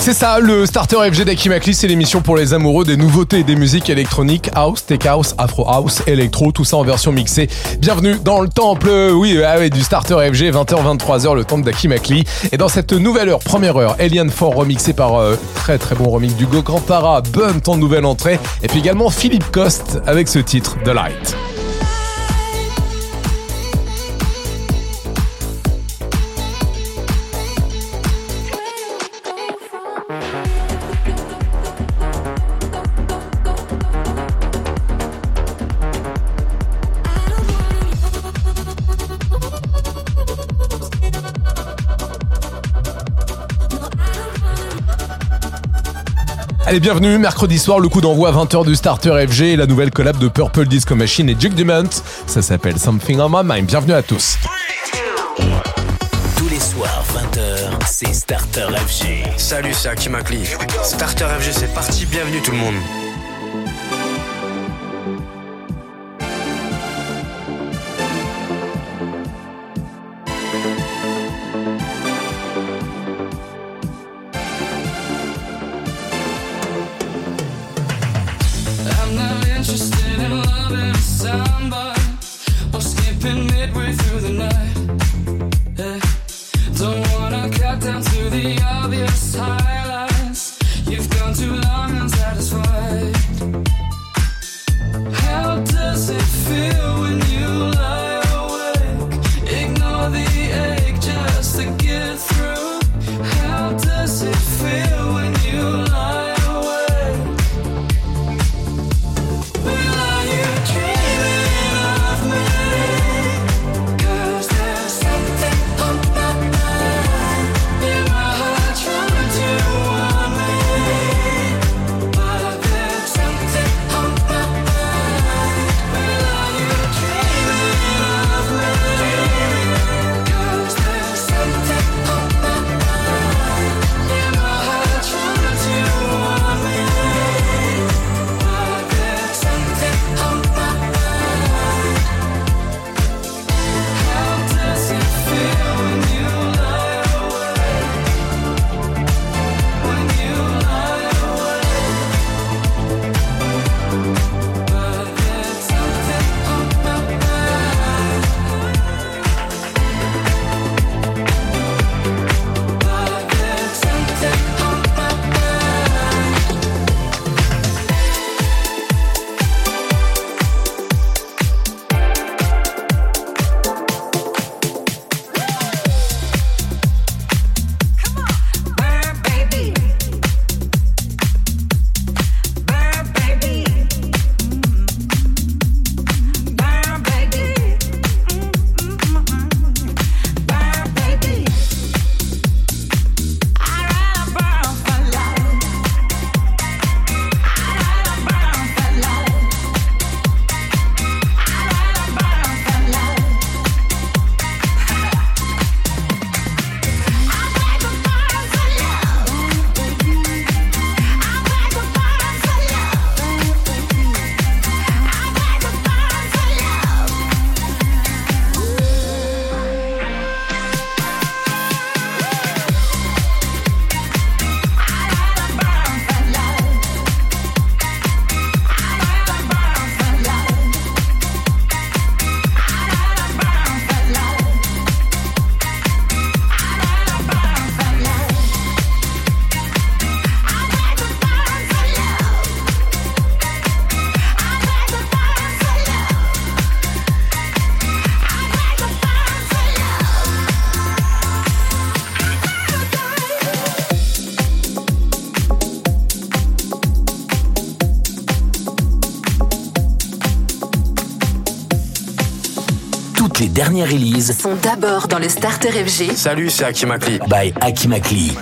C'est ça, le Starter FG d'Akimakli, c'est l'émission pour les amoureux des nouveautés et des musiques électroniques, house, tech house, afro house, électro, tout ça en version mixée. Bienvenue dans le temple, oui, ah du Starter FG, 20h, 23h, le temple d'Akimakli. Et dans cette nouvelle heure, première heure, Alien 4 remixé par euh, très très bon remix du Go Para, Bun, ton nouvelle entrée, et puis également Philippe Coste avec ce titre, The Light. Allez, bienvenue, mercredi soir, le coup d'envoi à 20h du Starter FG, la nouvelle collab de Purple Disco Machine et Jug Dumont. Ça s'appelle Something on My Mind. Bienvenue à tous. Tous les soirs, 20h, c'est Starter FG. Salut, c'est Hakim Akli. Starter FG, c'est parti. Bienvenue tout le monde. Dernières releases Sont d'abord dans le Starter FG Salut, c'est Hakim Akli. by Akimakli.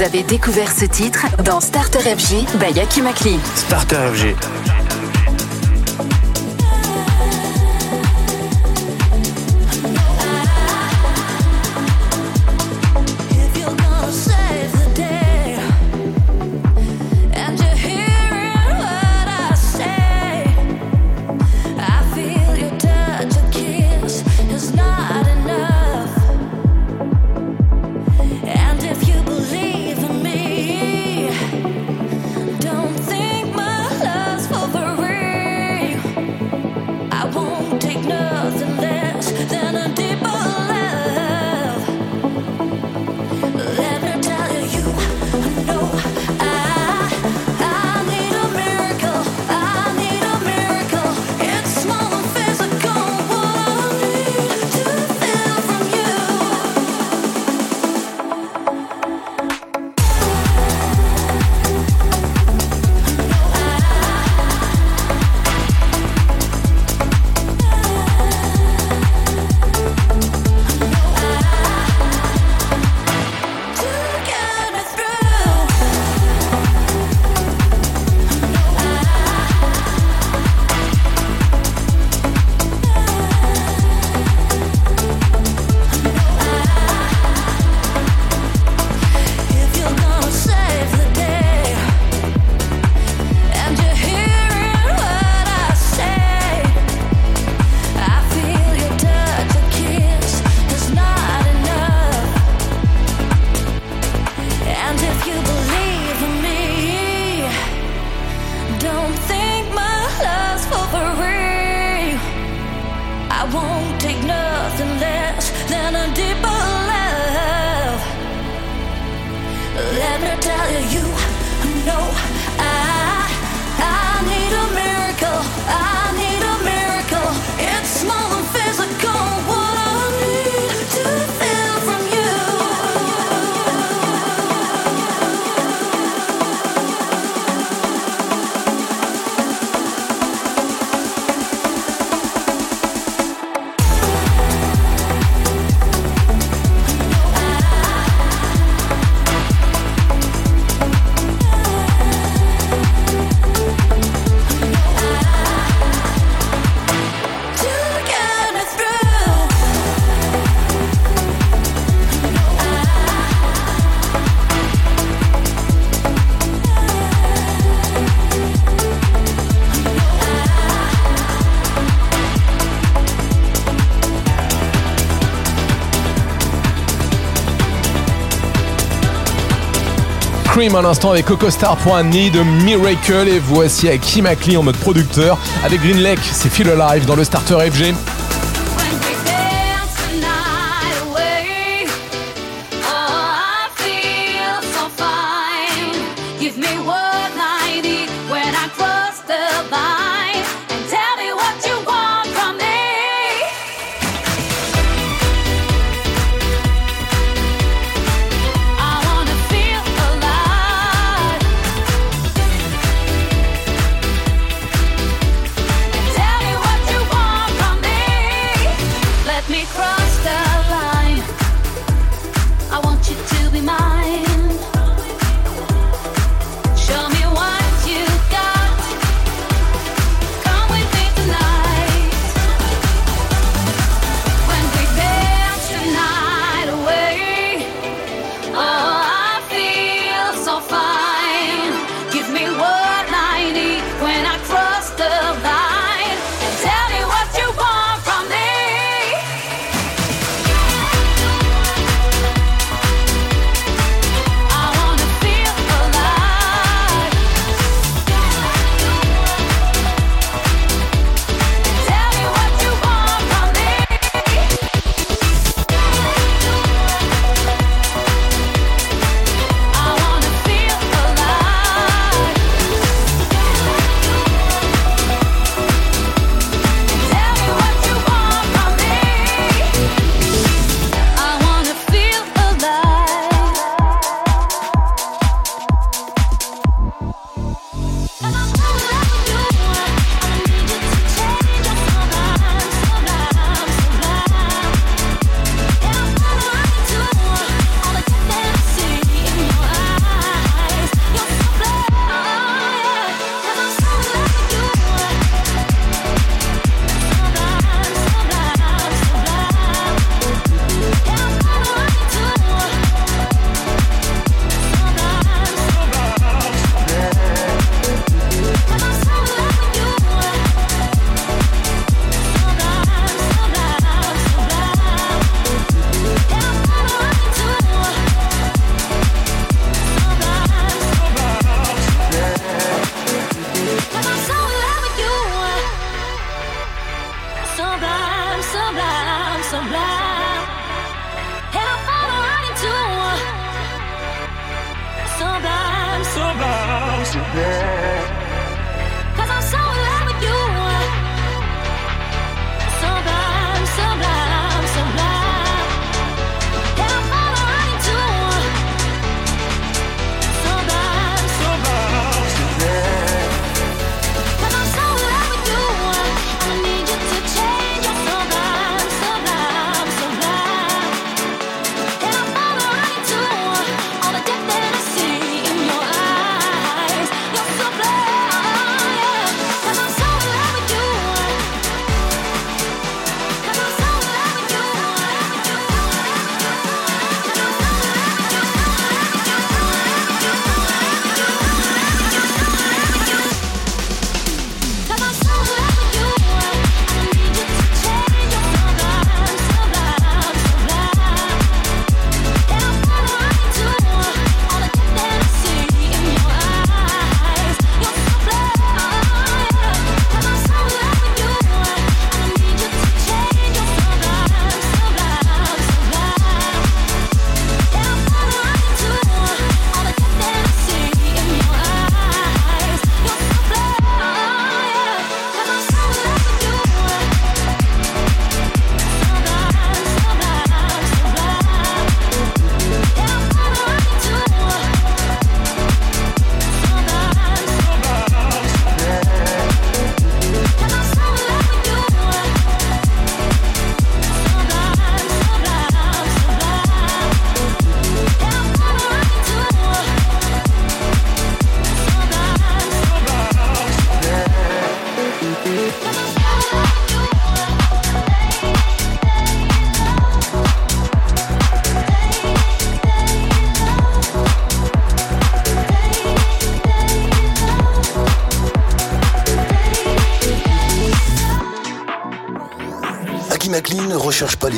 Vous avez découvert ce titre dans Starter FG by Yaki Makli. Starter FG. Cream à l'instant avec Coco Star Miracle et voici avec Kim Ackley en mode producteur avec Green Lake, c'est Feel Alive dans le starter FG.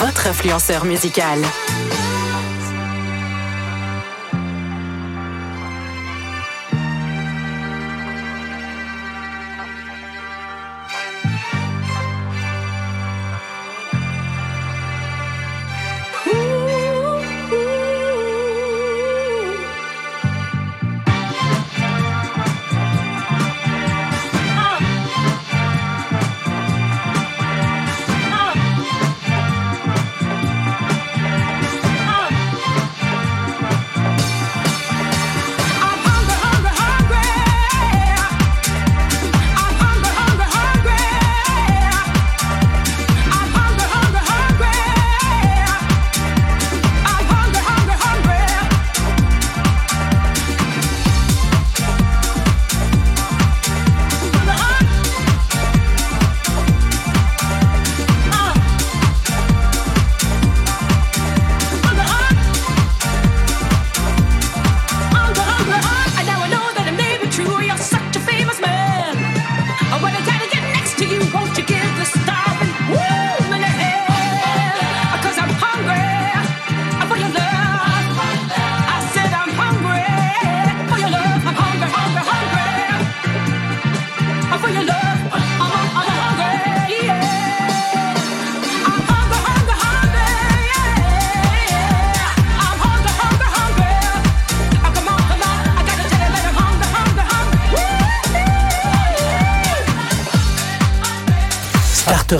Votre influenceur musical.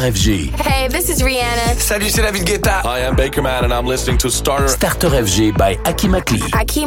Hey, this is Rihanna. Salut, c'est David Guetta. I am Bakerman and I'm listening to Starter. Starter FG by Aki Makli. Aki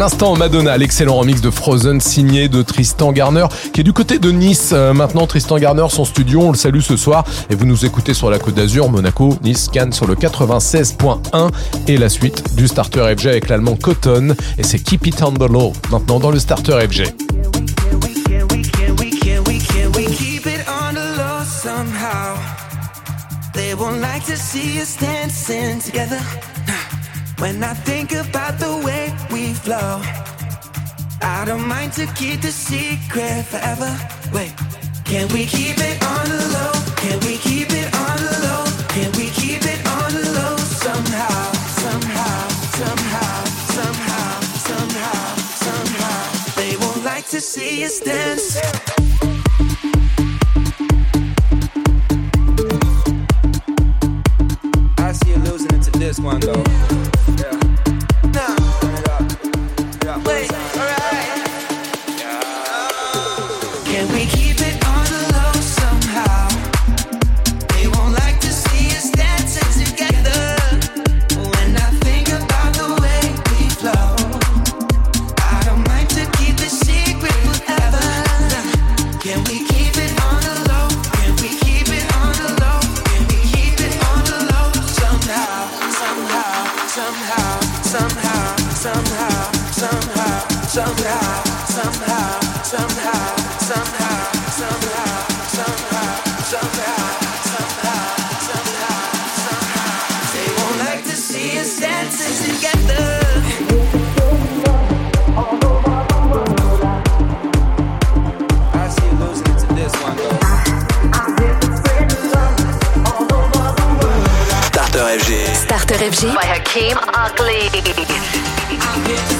L'instant, Madonna, l'excellent remix de Frozen signé de Tristan Garner, qui est du côté de Nice. Euh, maintenant, Tristan Garner, son studio, on le salue ce soir. Et vous nous écoutez sur la Côte d'Azur, Monaco, Nice, Cannes sur le 96.1. Et la suite du Starter FG avec l'allemand Cotton. Et c'est Keep It On The Low, maintenant dans le Starter FG. When I think about the way flow, I don't mind to keep the secret forever. Wait, can we keep it on the low? Can we keep it on the low? Can we keep it on the low somehow? Somehow, somehow, somehow, somehow, somehow. They won't like to see us dance. Starter FG by Hakeem Ugly.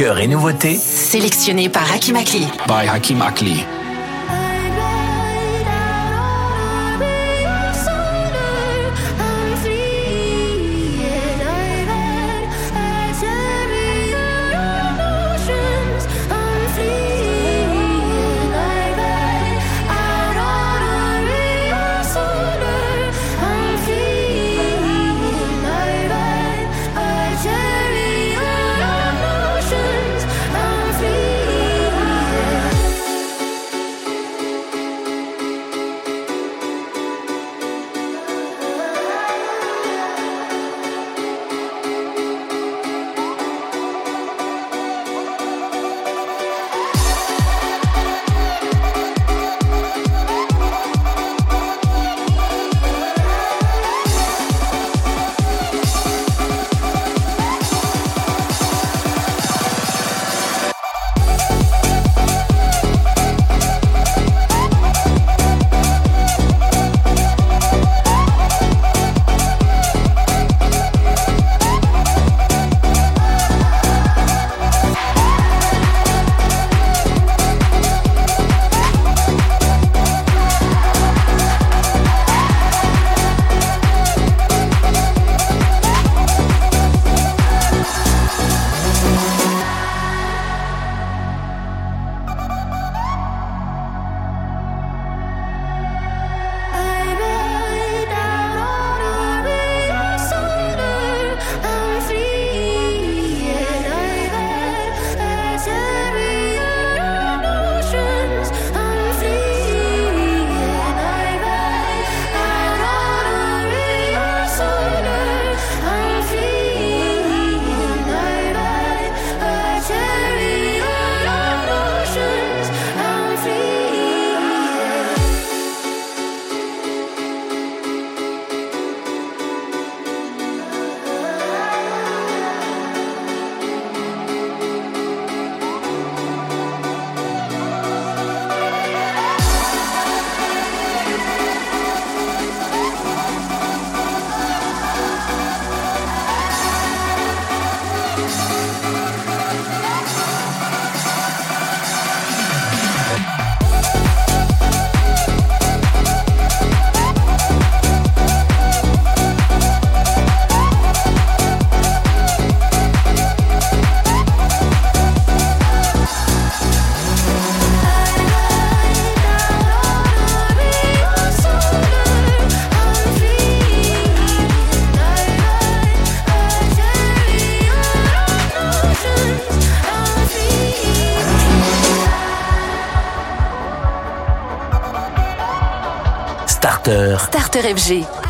cœur et nouveautés sélectionnés par Hakim Akli. By Hakim Akli. Starter. FG.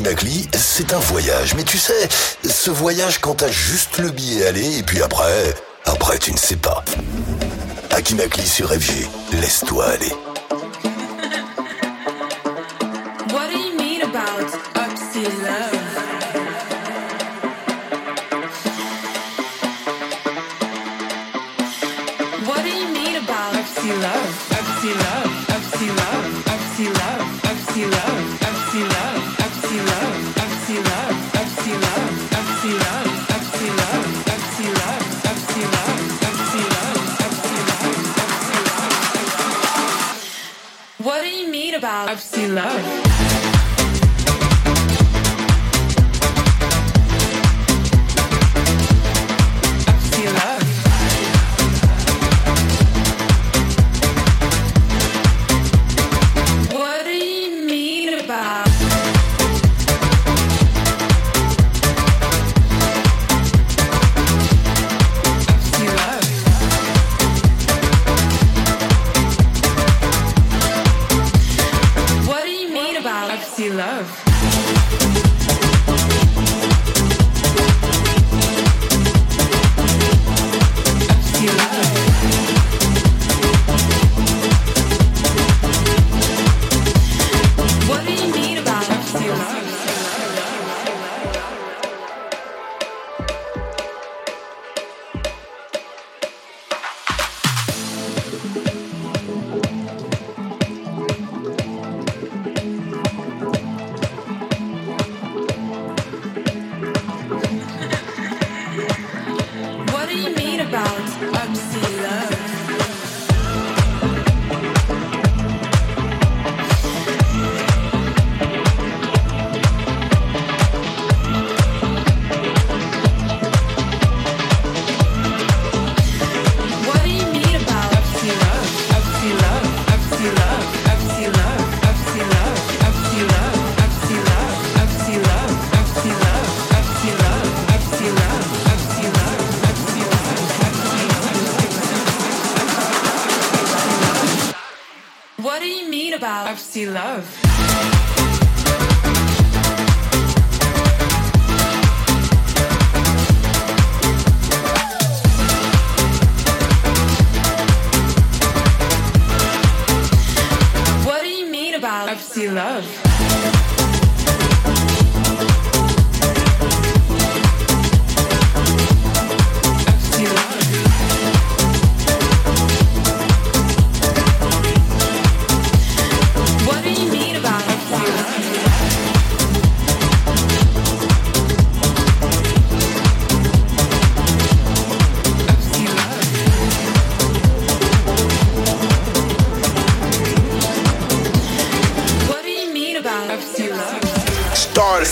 FG by Hakim Akli, c'est un voyage. Mais tu sais, ce voyage quand t'as juste le billet aller et puis après, après tu ne sais pas. Hakim Akli sur FG, laisse-toi aller.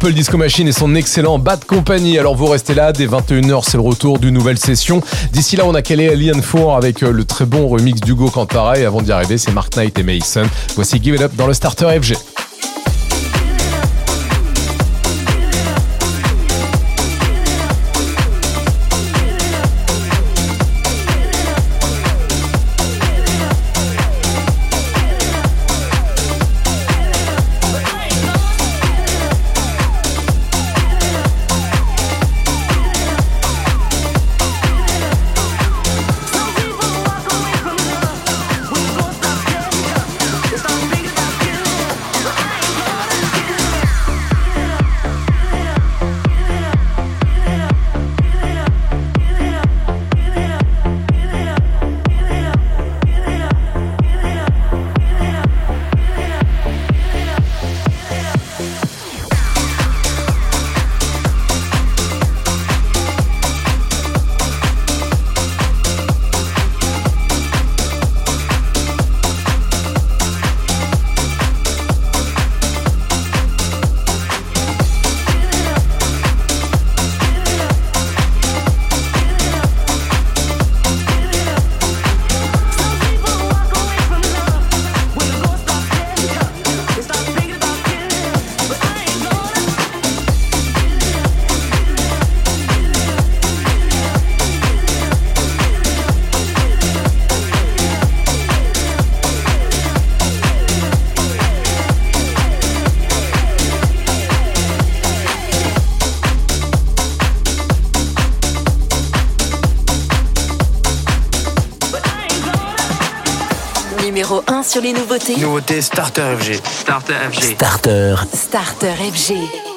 Purple Disco Machine et son excellent Bad Company. Alors vous restez là, dès 21h, c'est le retour d'une nouvelle session. D'ici là, on a calé Alien 4 avec euh, le très bon remix d'Hugo Cantara. Et avant d'y arriver, c'est Mark Knight et Mason. Voici Give It Up dans le Starter FG. Sur les nouveautés. Nouveauté Starter FG. Starter FG. Starter. Starter FG.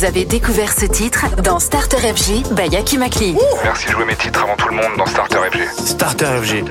Vous avez découvert ce titre dans Starter FG by Yaki Makli. Merci de jouer mes titres avant tout le monde dans Starter FG. Starter FG.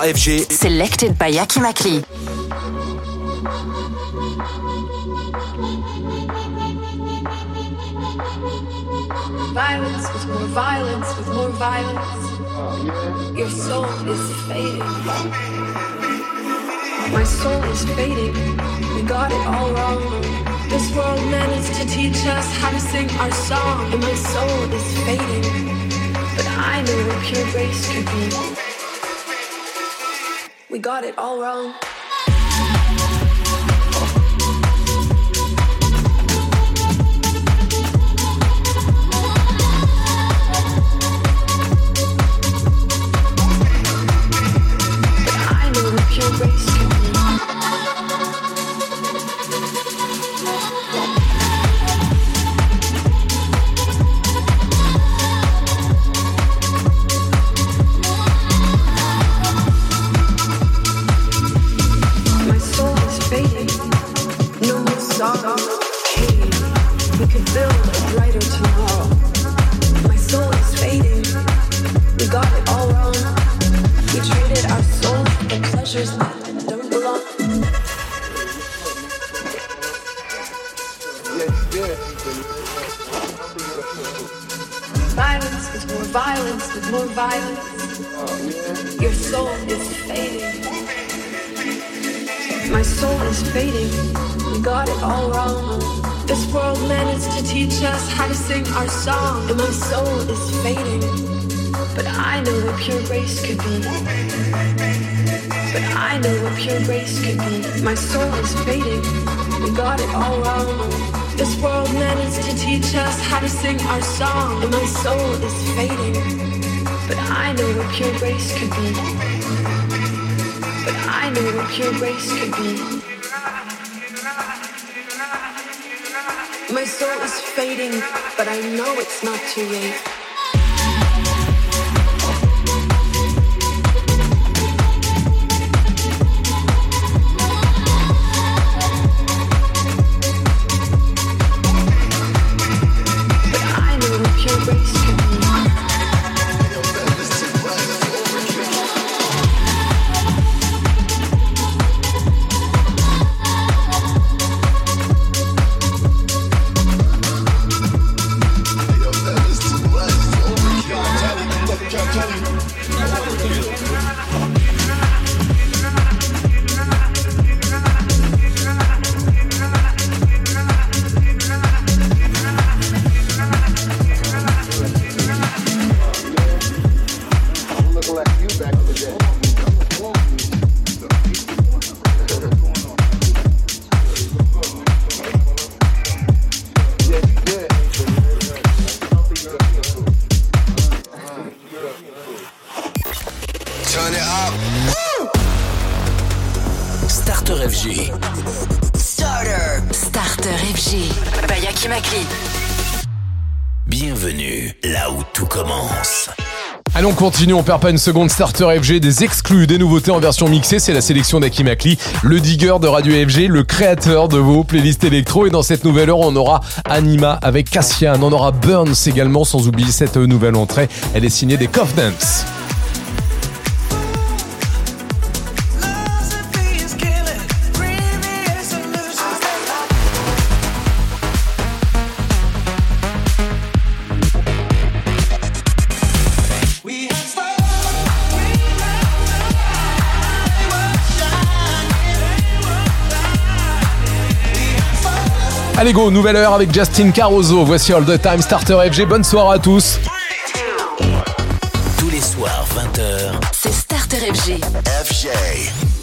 FG. FG. Selected by Yaki Makli. Violence with more violence with more violence. Your soul is fading. My soul is fading. We got it all wrong. This world managed to teach us how to sing our song, and my soul is fading. But I know what pure grace could be. Got it all wrong. Pure grace could be. My soul is fading, but I know it's not too late. Continue, on perd pas une seconde. Starter FG, des exclus, des nouveautés en version mixée. C'est la sélection d'Aki Makli, le digger de Radio FG, le créateur de vos playlists électro. Et dans cette nouvelle heure, on aura Anima avec Cassian. On aura Burns également, sans oublier cette nouvelle entrée. Elle est signée des Covenants. Allez go, nouvelle heure avec Justin Caruso. Voici All the Time Starter FG. Bonne soirée à tous. Tous les soirs, 20h. C'est Starter FG. FG.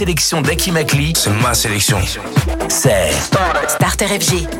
Sélection d'Aki Makli, C'est ma sélection. c'est Starter FG.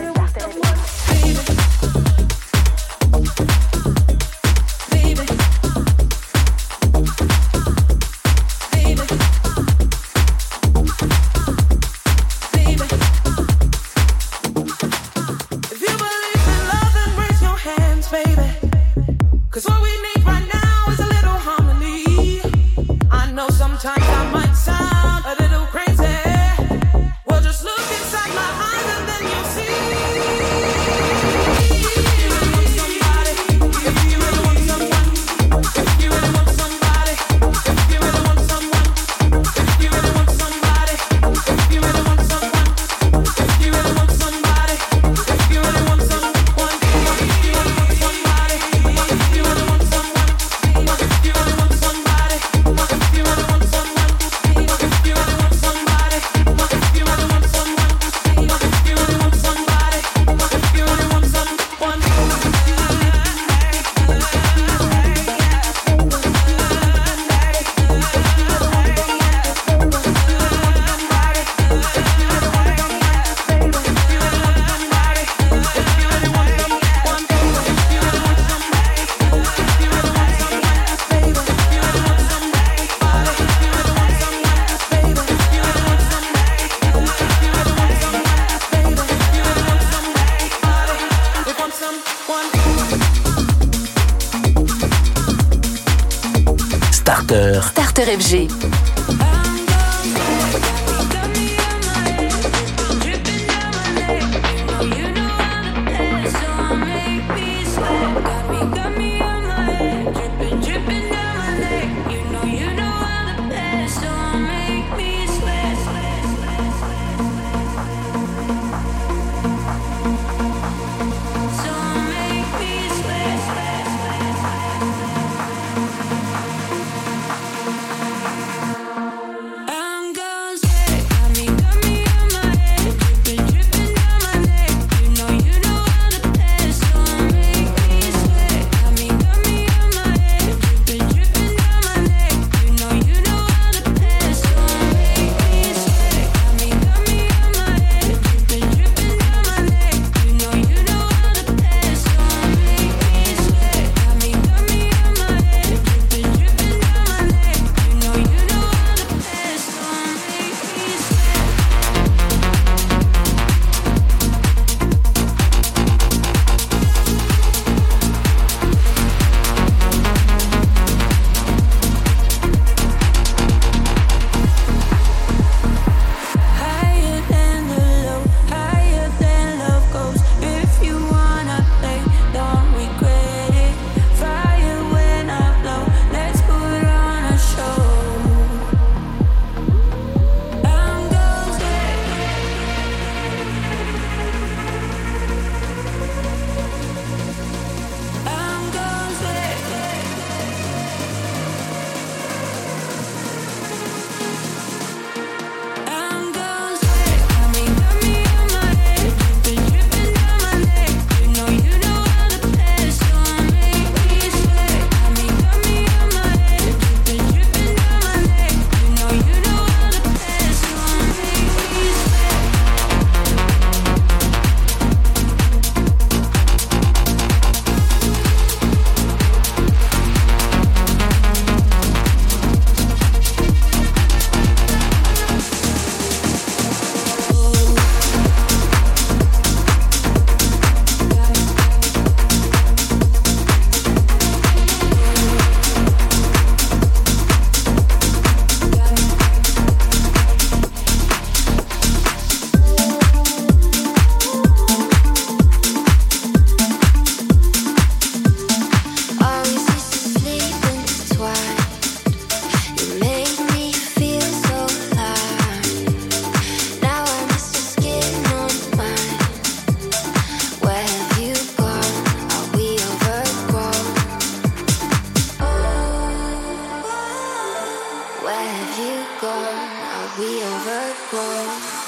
Bye.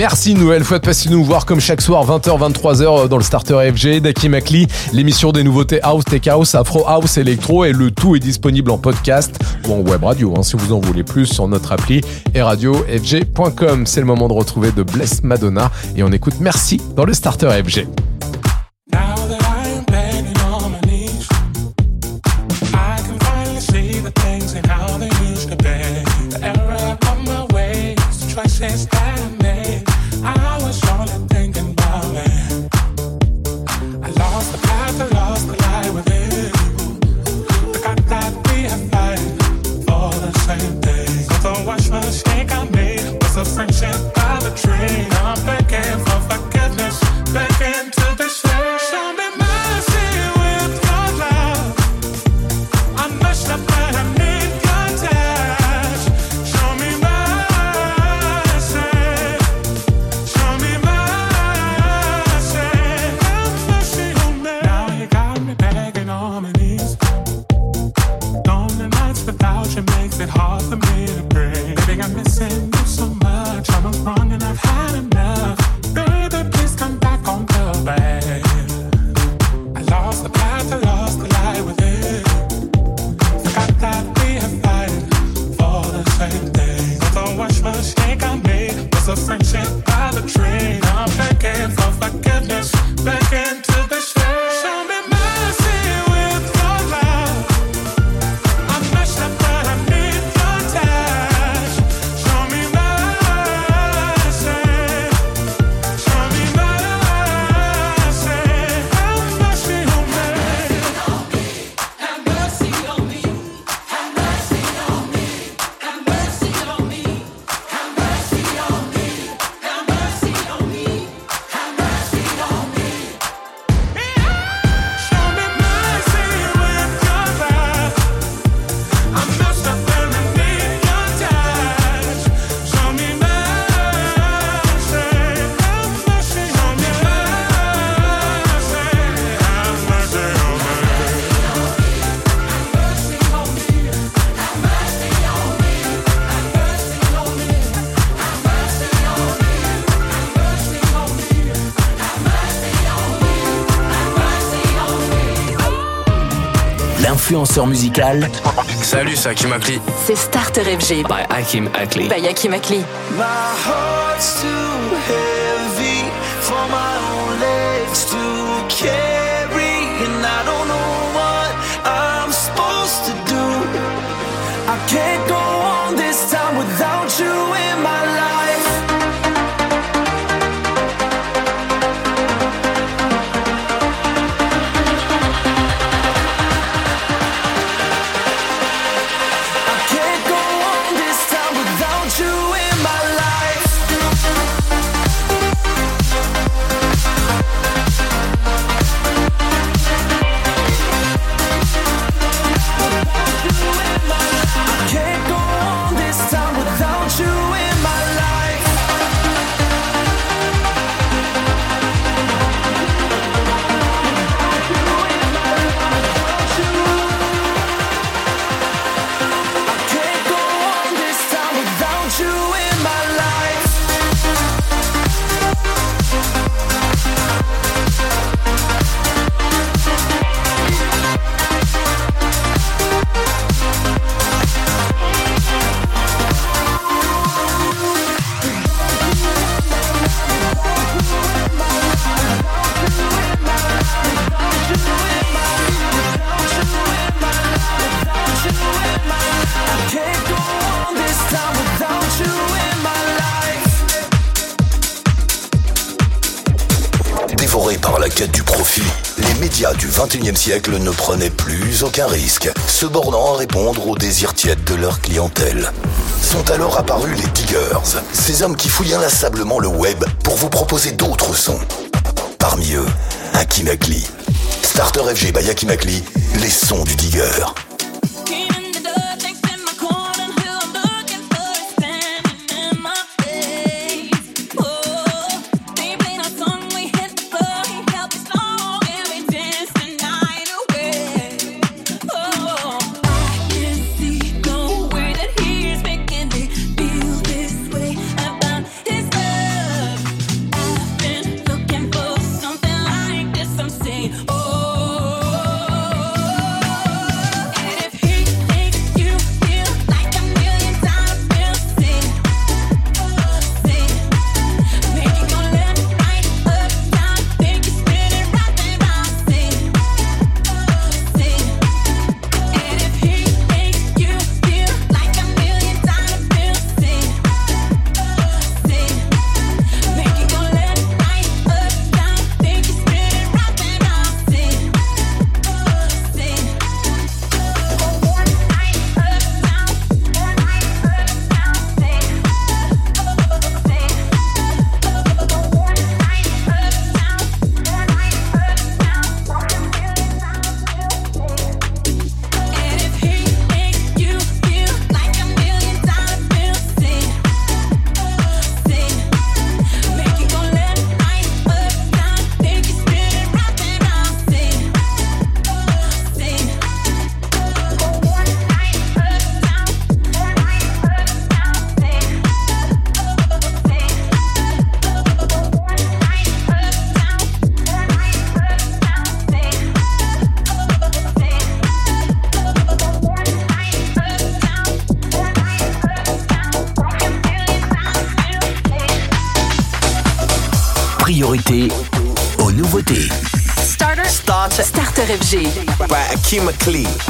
Merci une nouvelle fois de passer nous voir comme chaque soir 20h euh, 23h dans le starter FG Daki Makli, l'émission des nouveautés house, tech house, afro house, Electro et le tout est disponible en podcast ou en web radio hein, si vous en voulez plus sur notre appli et radiofg.com. C'est le moment de retrouver de Bless Madonna et on écoute Merci dans le starter FG. musical. Salut, c'est Hakim Akli. C'est Starter FG. By Hakim Akli. By Hakim Akli. siècle ne prenaient plus aucun risque, se bornant à répondre aux désirs tièdes de leur clientèle. Sont alors apparus les diggers, ces hommes qui fouillent inlassablement le web pour vous proposer d'autres sons. Parmi eux, Akimakli, Starter FG by Akimakli, les sons du digger. RFG. By Akima Klee.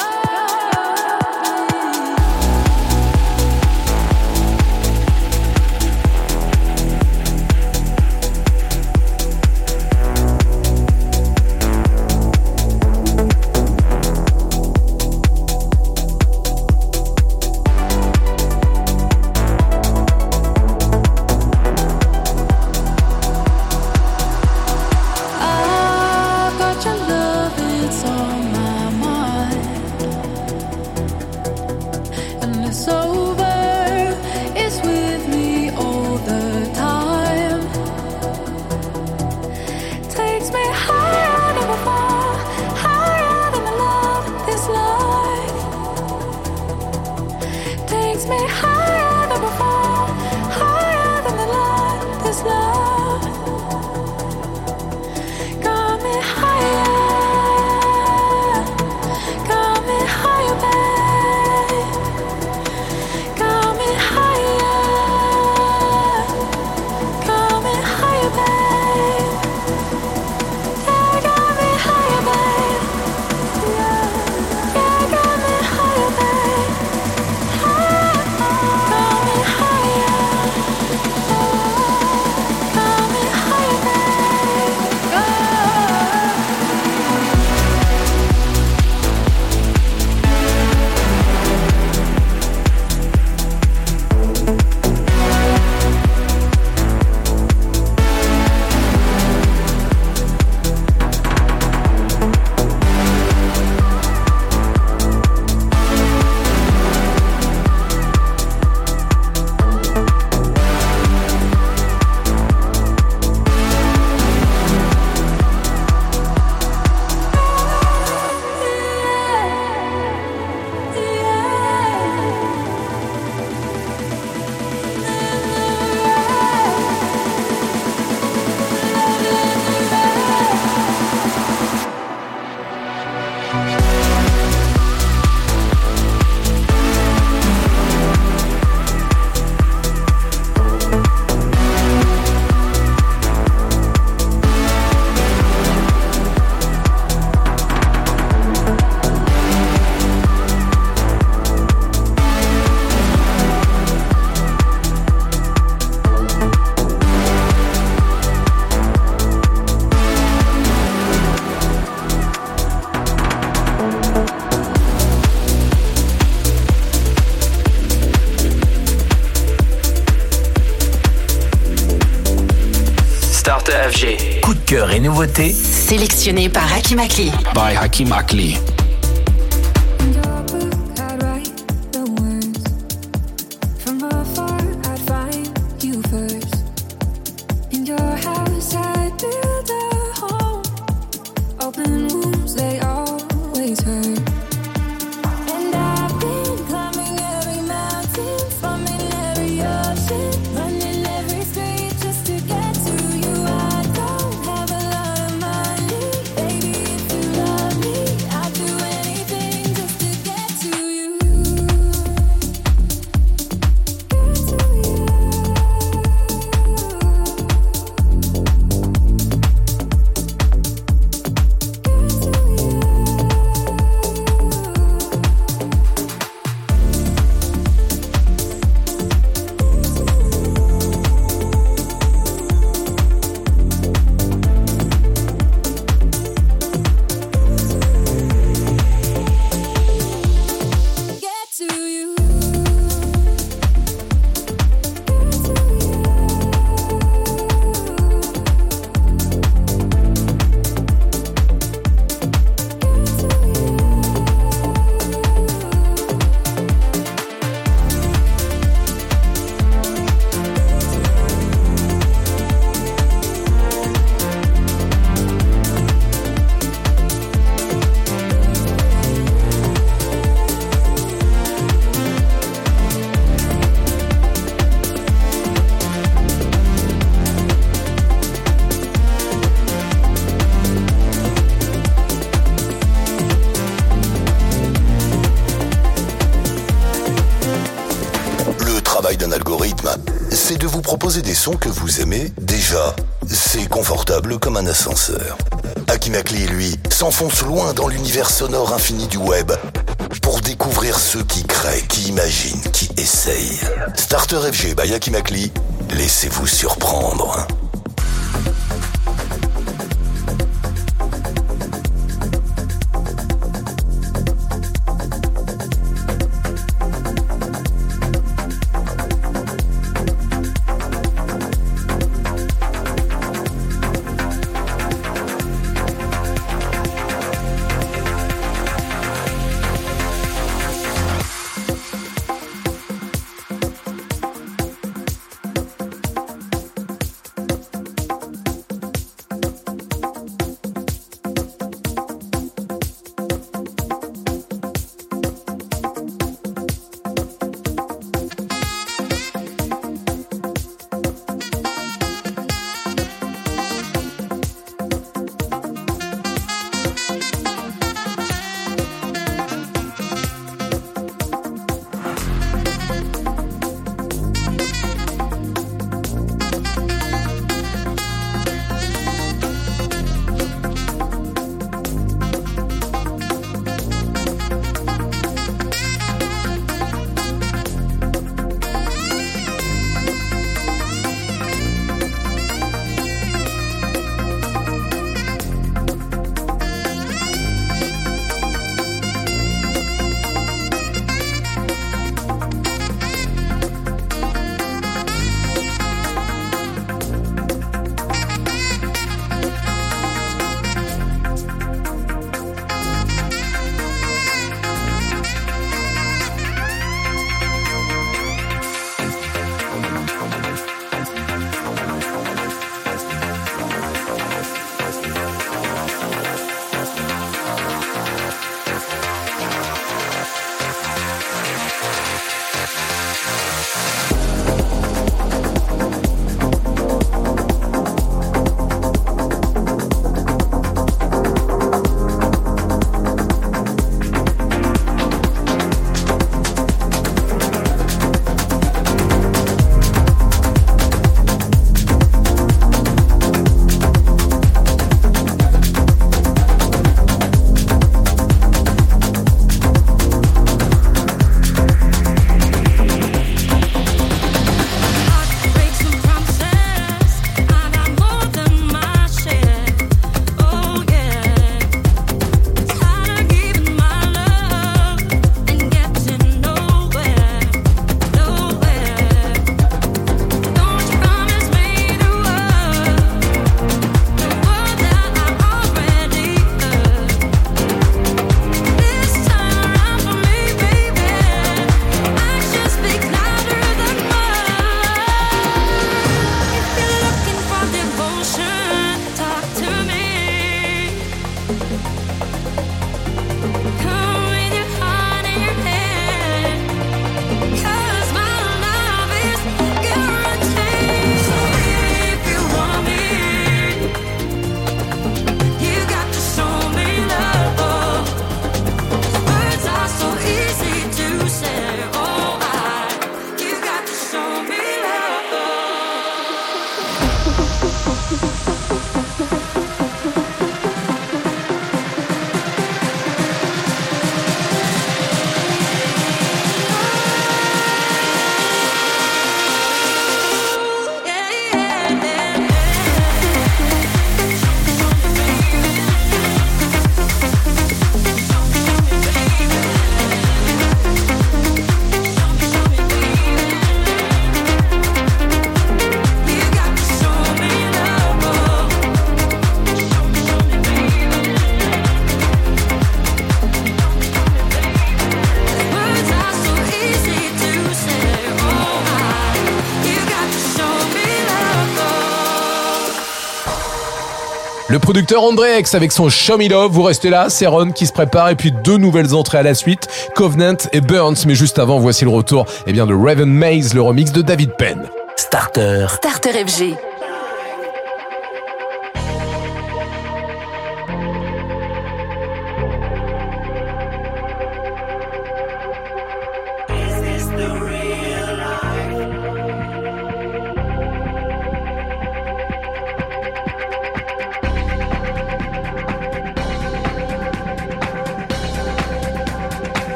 et nouveautés sélectionnés par Hakim Akli. By Hakim Akli. Des sons que vous aimez déjà. C'est confortable comme un ascenseur. Akimakli, lui, s'enfonce loin dans l'univers sonore infini du web pour découvrir ceux qui créent, qui imaginent, qui essayent. Starter FG by Akimakli, laissez-vous surprendre. Le producteur André X avec son Show Me Love, vous restez là, c'est Ron qui se prépare et puis deux nouvelles entrées à la suite, Covenant et Burns, mais juste avant voici le retour eh bien, de Raven Maze, le remix de David Penn. Starter. Starter FG.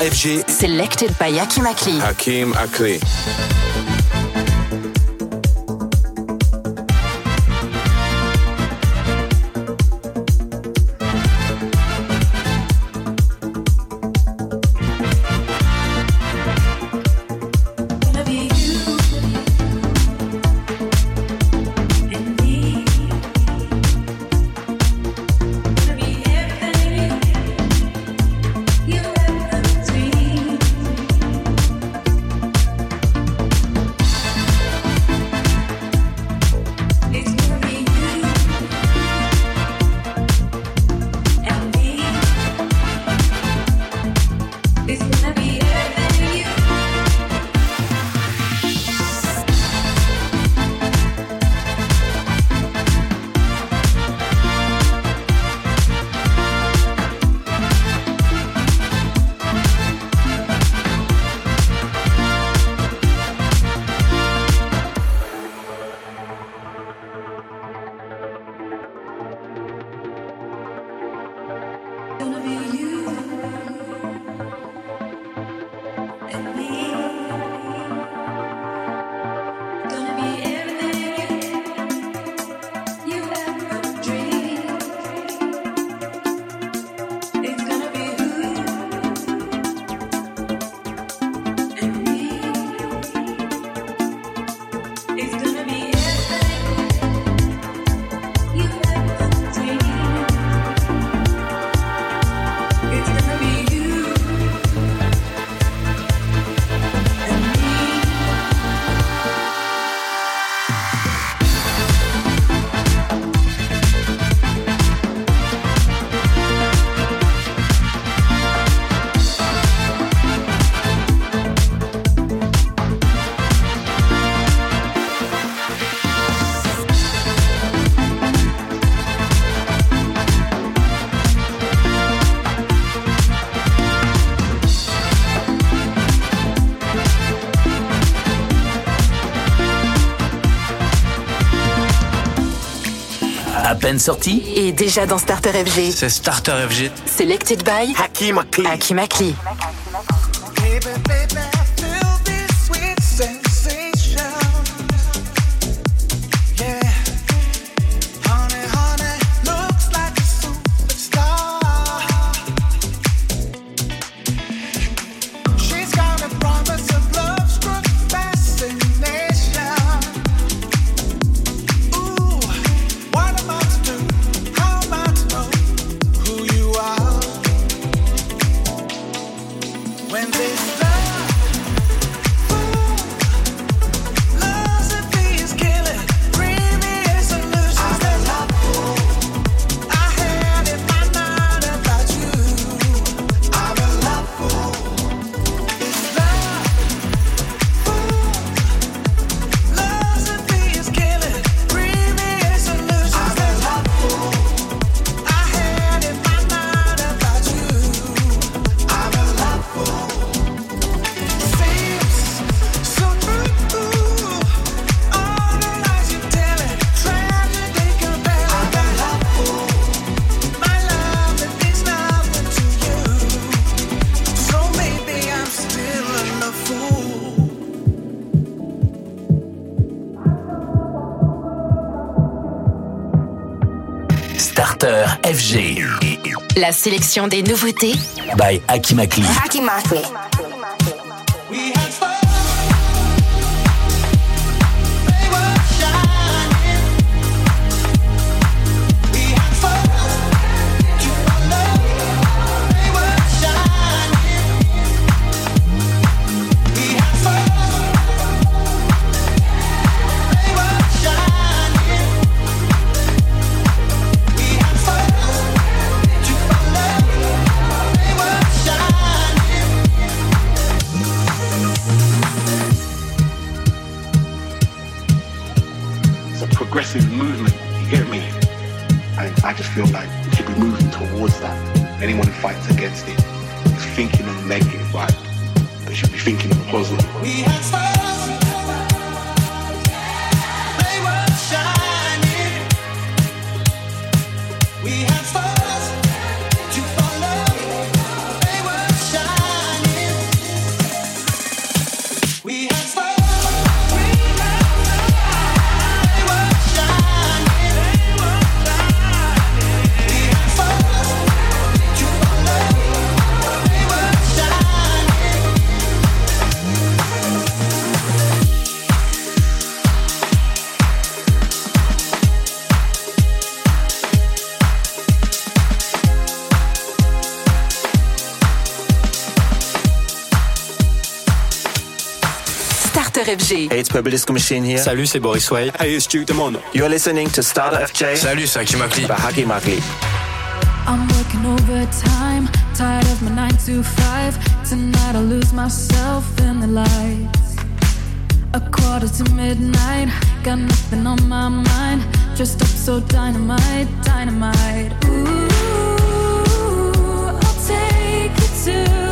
FG. Selected by Hakim Akli. Hakim Akli. and prochaine sortie est déjà dans Starter FG. C'est Starter FG. Selected by Hakim Akli. Hakim Akli. sélection des nouveautés by Akimakli. Akimakli. FG. Hey, it's Purple Disco Machine here. Salut, c'est Boris Way. Hey, it's Duke Demon. You're listening to Starter FJ. Salut, c'est Hakim Akli. By Hakim Akli. I'm working overtime, tired of my 9 to 5. Tonight I'll lose myself in the lights. A quarter to midnight, got nothing on my mind. Dressed up so dynamite, dynamite. Ooh, I'll take to.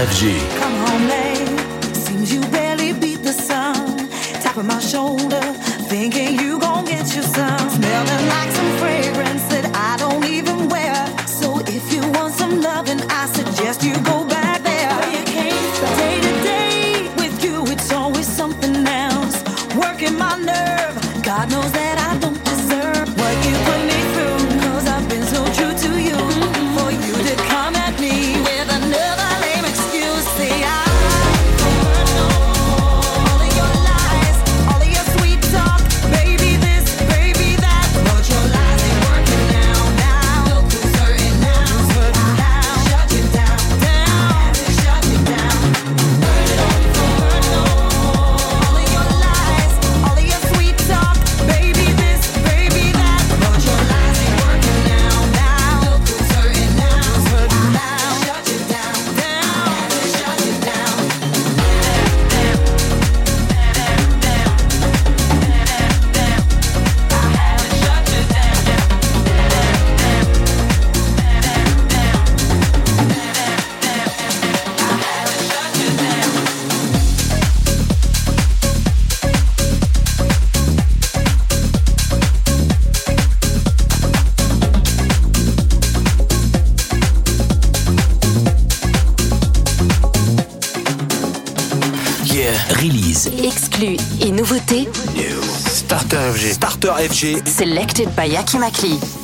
RFG. FG. Selected by Yaki Makli.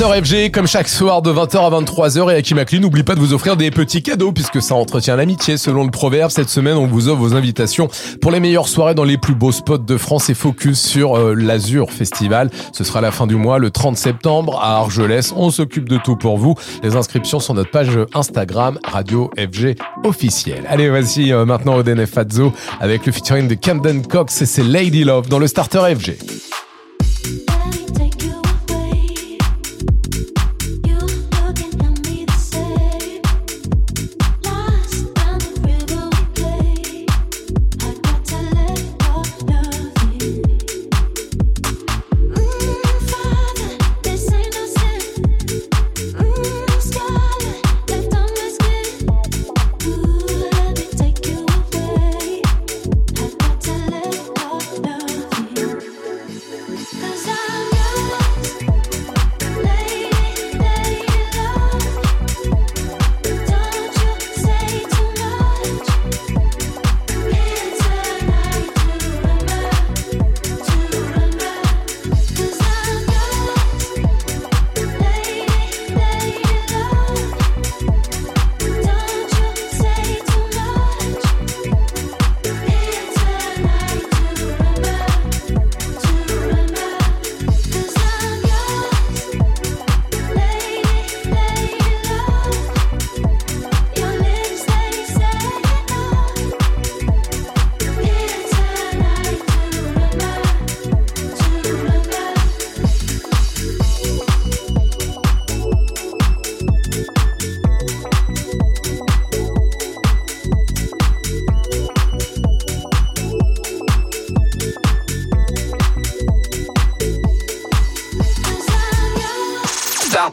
Starter FG, comme chaque soir de 20h à 23h. Et Aki Makli, n'oublie pas de vous offrir des petits cadeaux puisque ça entretient l'amitié. Selon le proverbe, cette semaine, on vous offre vos invitations pour les meilleures soirées dans les plus beaux spots de France et focus sur euh, l'Azur Festival. Ce sera la fin du mois, le 30 septembre à Argelès. On s'occupe de tout pour vous. Les inscriptions sur notre page Instagram Radio FG officielle. Allez, voici euh, maintenant Oden Fazzo avec le featuring de Camden Cox et c'est Lady Love dans le Starter FG.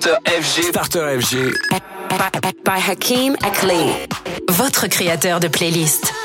Starter FG. Starter FG. By Hakim Akli. Votre créateur de playlist.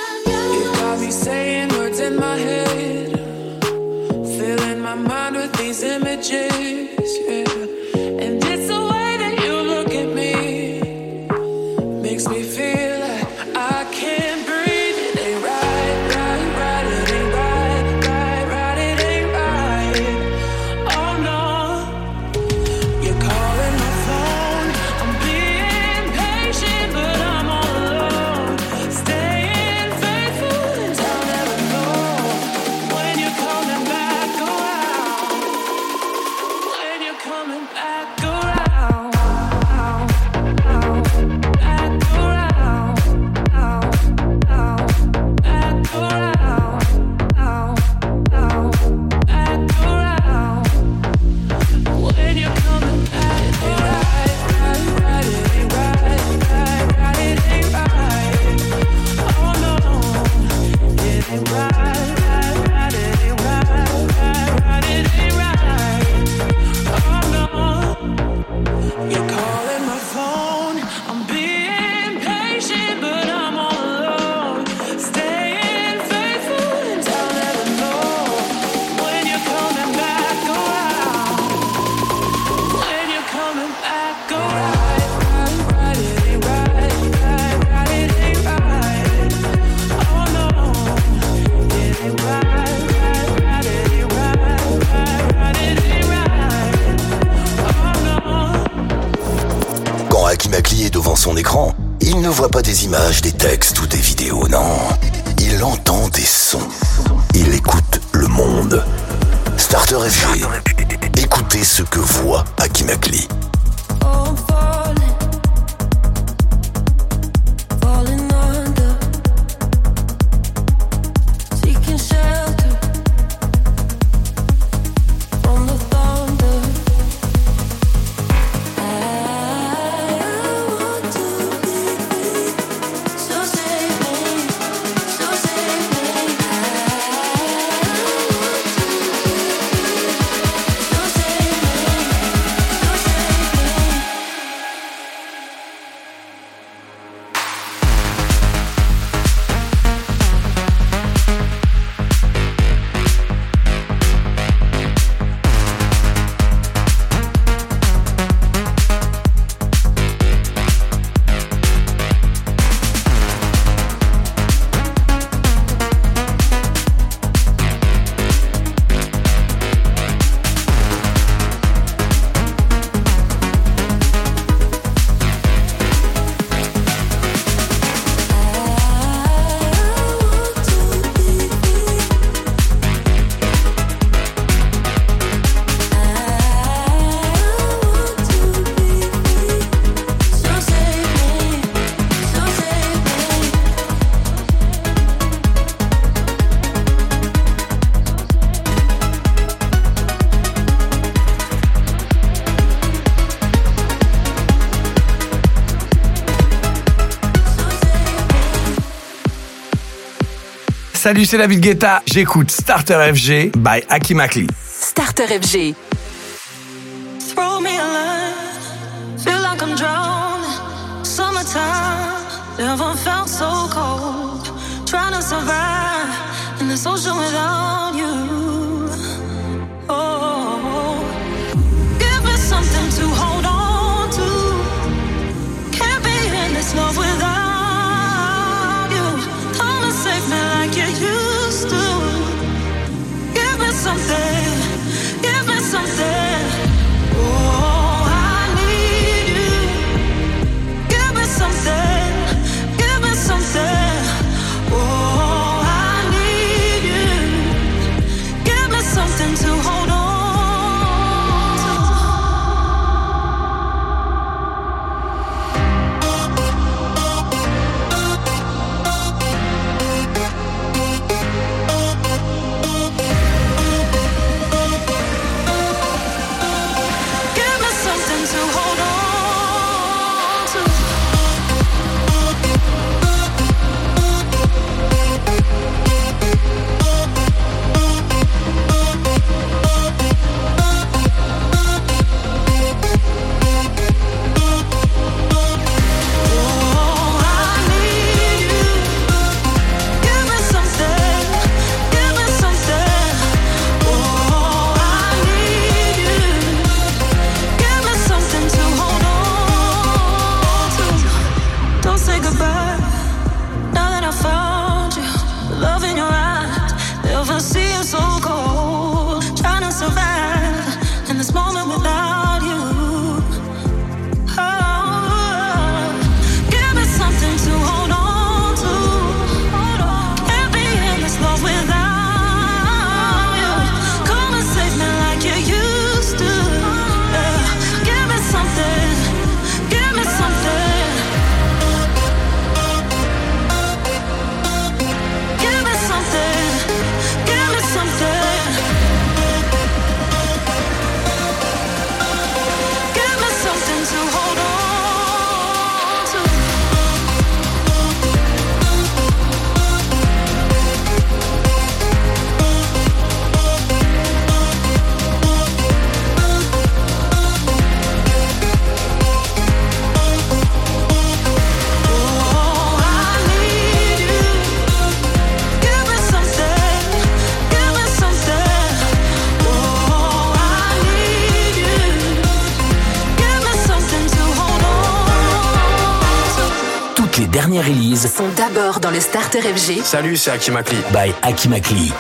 Son écran, il ne voit pas des images, des textes ou des vidéos, non. Il entend des sons. Il écoute le monde. Starter FG. Écoutez ce que voit Hakim Salut, c'est David Guetta. J'écoute Starter FG by Aki Makli. Starter FG. collabore dans le Starter FG. Salut, c'est Akimakli. Bye Akimakli.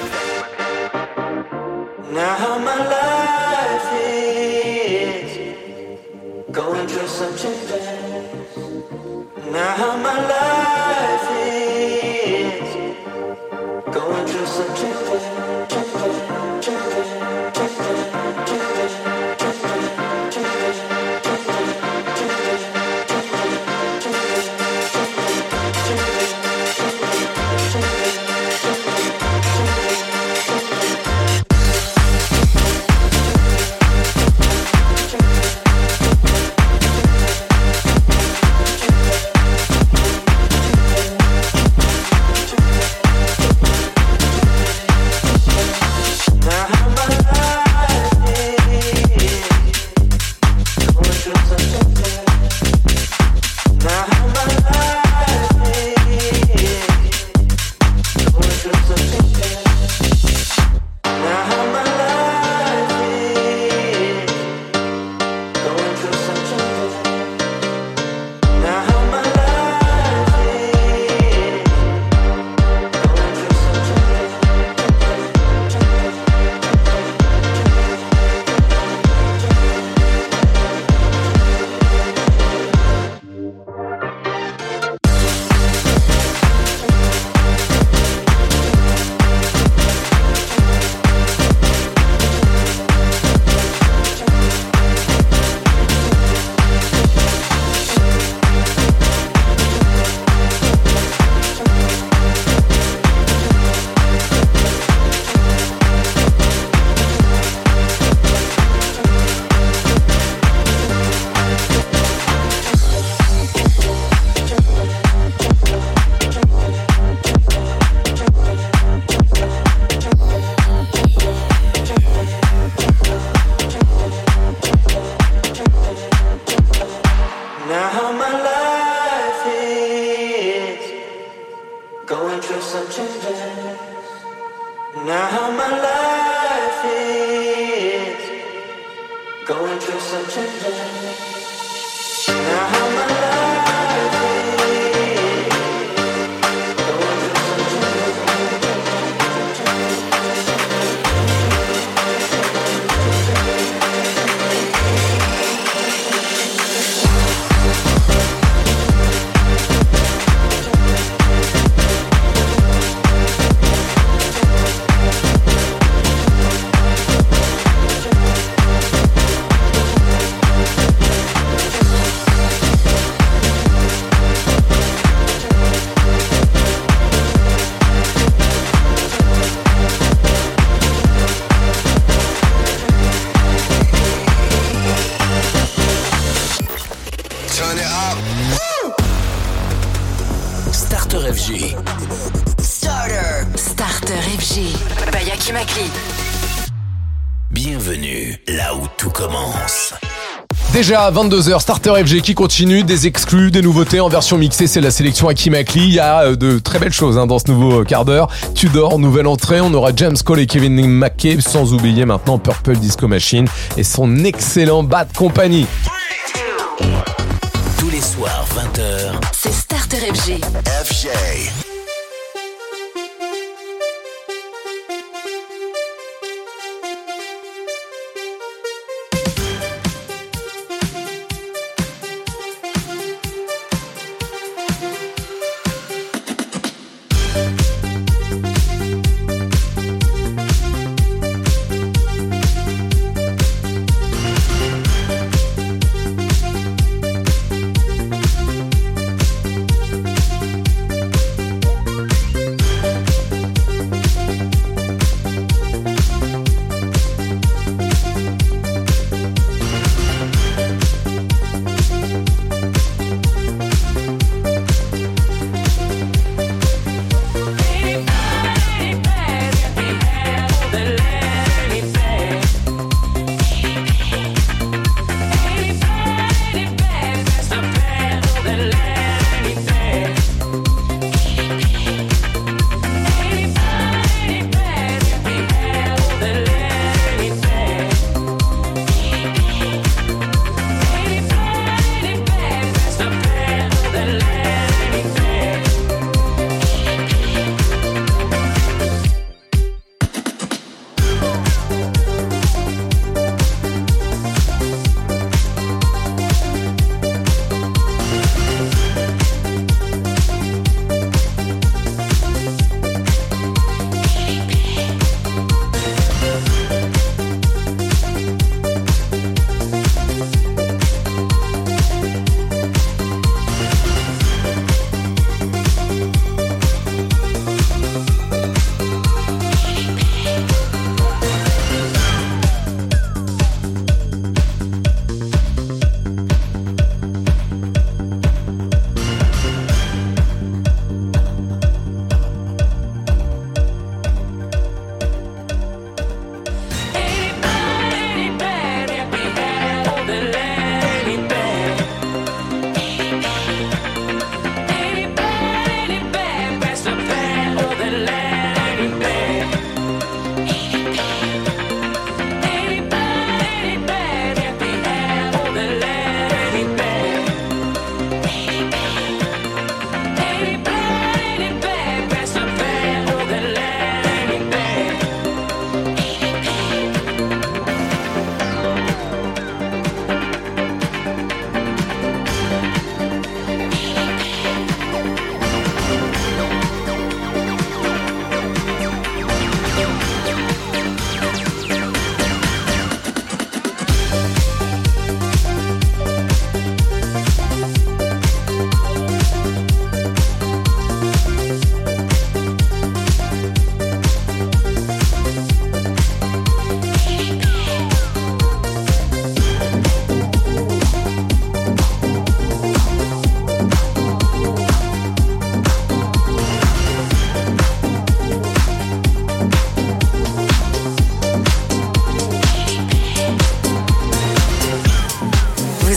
Déjà 22h, Starter FG qui continue, des exclus, des nouveautés en version mixée, c'est la sélection Akimakli. Il y a euh, de très belles choses hein, dans ce nouveau euh, quart d'heure. Tudor, nouvelle entrée, on aura James Cole et Kevin McKay, sans oublier maintenant Purple Disco Machine et son excellent Bad Company. Tous les soirs, 20h. C'est Starter FG. FG.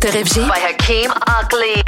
After FG by Hakeem Ugly.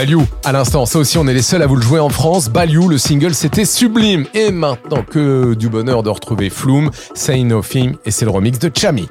Baliou. À l'instant, ça aussi, on est les seuls à vous le jouer en France. Baliou, le single, c'était sublime. Et maintenant que du bonheur de retrouver Flume, Say Nothing, et c'est le remix de Chami.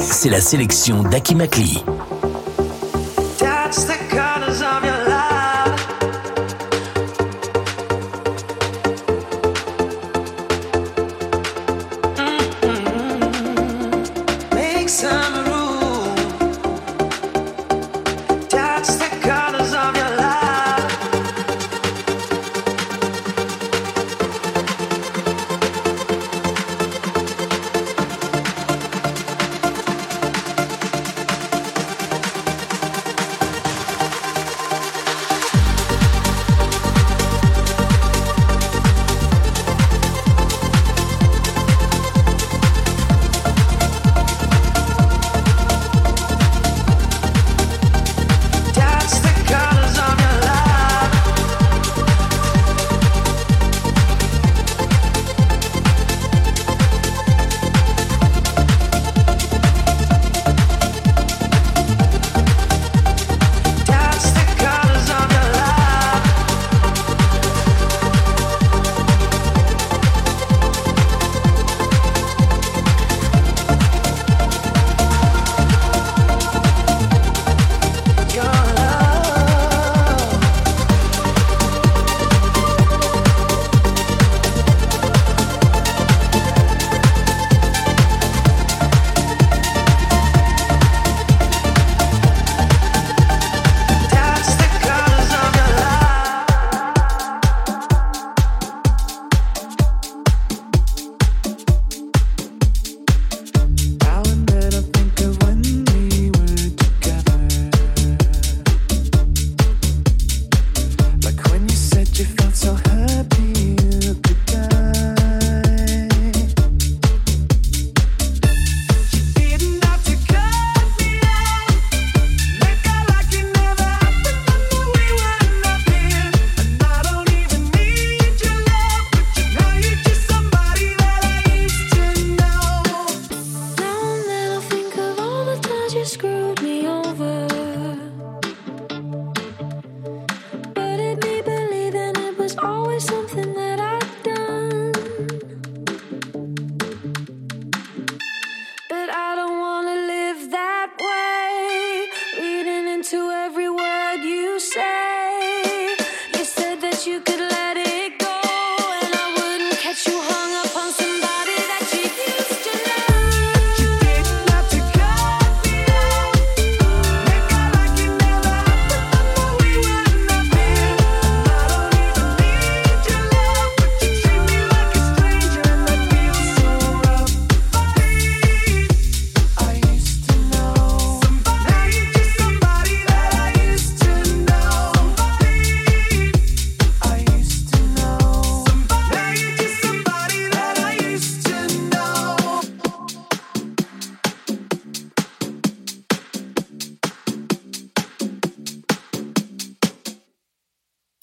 C'est la sélection d'Aki Makli.